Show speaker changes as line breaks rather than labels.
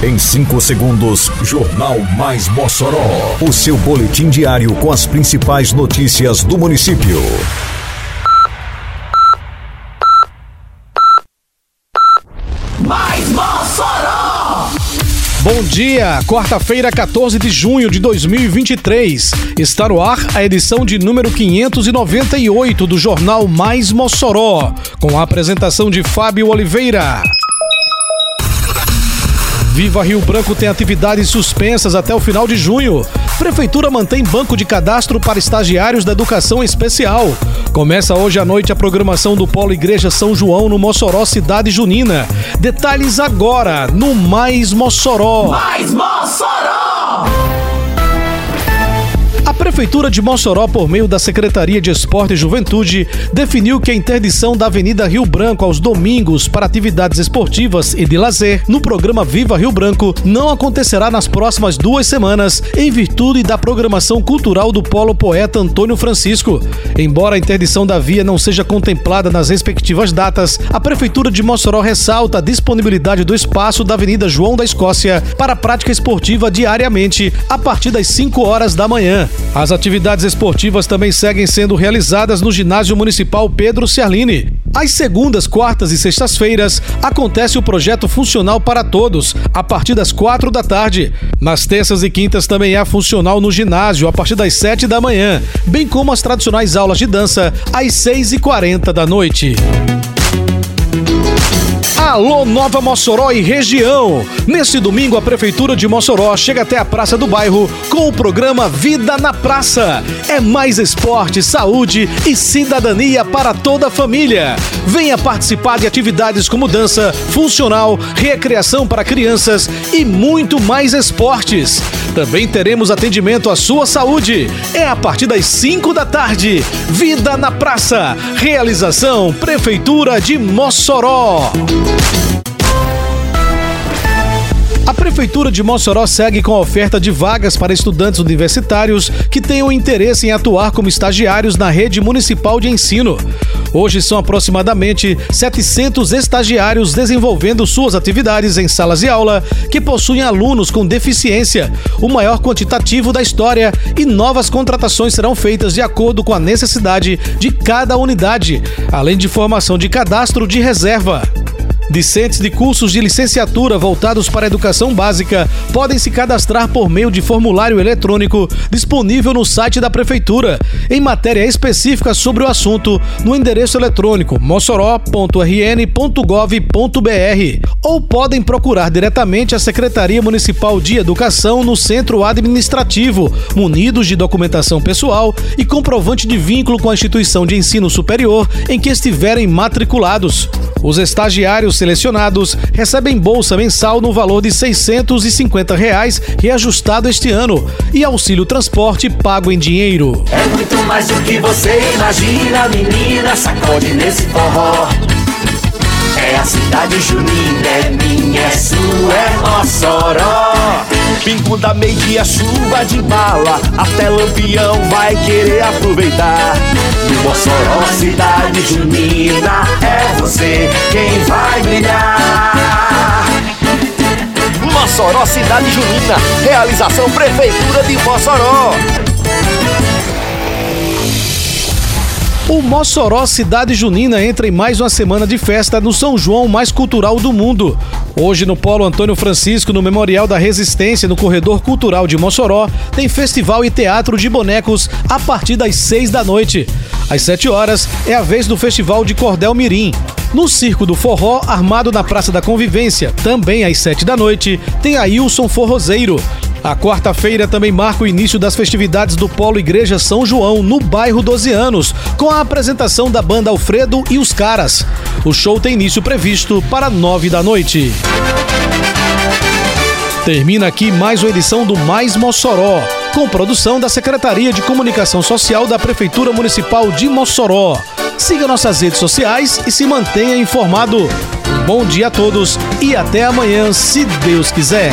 Em 5 segundos, Jornal Mais Mossoró. O seu boletim diário com as principais notícias do município.
Mais Mossoró!
Bom dia, quarta-feira, 14 de junho de 2023. Está no ar a edição de número 598 do Jornal Mais Mossoró, com a apresentação de Fábio Oliveira. Viva Rio Branco tem atividades suspensas até o final de junho. Prefeitura mantém banco de cadastro para estagiários da educação especial. Começa hoje à noite a programação do Polo Igreja São João no Mossoró Cidade Junina. Detalhes agora no Mais Mossoró.
Mais Mossoró!
A Prefeitura de Mossoró, por meio da Secretaria de Esporte e Juventude, definiu que a interdição da Avenida Rio Branco aos domingos para atividades esportivas e de lazer no programa Viva Rio Branco não acontecerá nas próximas duas semanas, em virtude da programação cultural do Polo Poeta Antônio Francisco. Embora a interdição da via não seja contemplada nas respectivas datas, a Prefeitura de Mossoró ressalta a disponibilidade do espaço da Avenida João da Escócia para prática esportiva diariamente, a partir das 5 horas da manhã. As atividades esportivas também seguem sendo realizadas no Ginásio Municipal Pedro Ciarline. Às segundas, quartas e sextas-feiras acontece o projeto Funcional para Todos, a partir das quatro da tarde. Nas terças e quintas também há funcional no ginásio, a partir das sete da manhã, bem como as tradicionais aulas de dança, às seis e quarenta da noite. Alô Nova Mossoró e região! Nesse domingo, a Prefeitura de Mossoró chega até a Praça do Bairro com o programa Vida na Praça. É mais esporte, saúde e cidadania para toda a família. Venha participar de atividades como dança, funcional, recreação para crianças e muito mais esportes. Também teremos atendimento à sua saúde. É a partir das 5 da tarde. Vida na Praça. Realização Prefeitura de Mossoró. A Prefeitura de Mossoró segue com a oferta de vagas para estudantes universitários que tenham interesse em atuar como estagiários na rede municipal de ensino. Hoje são aproximadamente 700 estagiários desenvolvendo suas atividades em salas de aula que possuem alunos com deficiência, o maior quantitativo da história, e novas contratações serão feitas de acordo com a necessidade de cada unidade, além de formação de cadastro de reserva. Discentes de cursos de licenciatura voltados para a educação básica podem se cadastrar por meio de formulário eletrônico disponível no site da Prefeitura, em matéria específica sobre o assunto, no endereço eletrônico mossoró.rn.gov.br ou podem procurar diretamente a Secretaria Municipal de Educação no Centro Administrativo, munidos de documentação pessoal e comprovante de vínculo com a instituição de ensino superior em que estiverem matriculados. Os estagiários selecionados recebem bolsa mensal no valor de 650 reais, reajustado este ano, e auxílio transporte pago em dinheiro.
É muito mais do que você imagina, menina, sacode nesse forró. É a cidade junina, é minha, é sua, é Mossoró.
Pingo da meia, chuva de bala, até lampião vai querer aproveitar.
Mossoró, cidade junina, é você quem vai brilhar.
Mossoró Cidade Junina, realização Prefeitura de Mossoró.
O Mossoró Cidade Junina entra em mais uma semana de festa no São João mais cultural do mundo. Hoje, no Polo Antônio Francisco, no Memorial da Resistência, no Corredor Cultural de Mossoró, tem festival e teatro de bonecos a partir das seis da noite. Às sete horas é a vez do Festival de Cordel Mirim. No Circo do Forró, armado na Praça da Convivência, também às sete da noite, tem a Wilson Forrozeiro. A quarta-feira também marca o início das festividades do Polo Igreja São João, no bairro 12 anos, com a apresentação da banda Alfredo e os Caras. O show tem início previsto para nove da noite. Termina aqui mais uma edição do Mais Mossoró, com produção da Secretaria de Comunicação Social da Prefeitura Municipal de Mossoró. Siga nossas redes sociais e se mantenha informado. Bom dia a todos e até amanhã, se Deus quiser.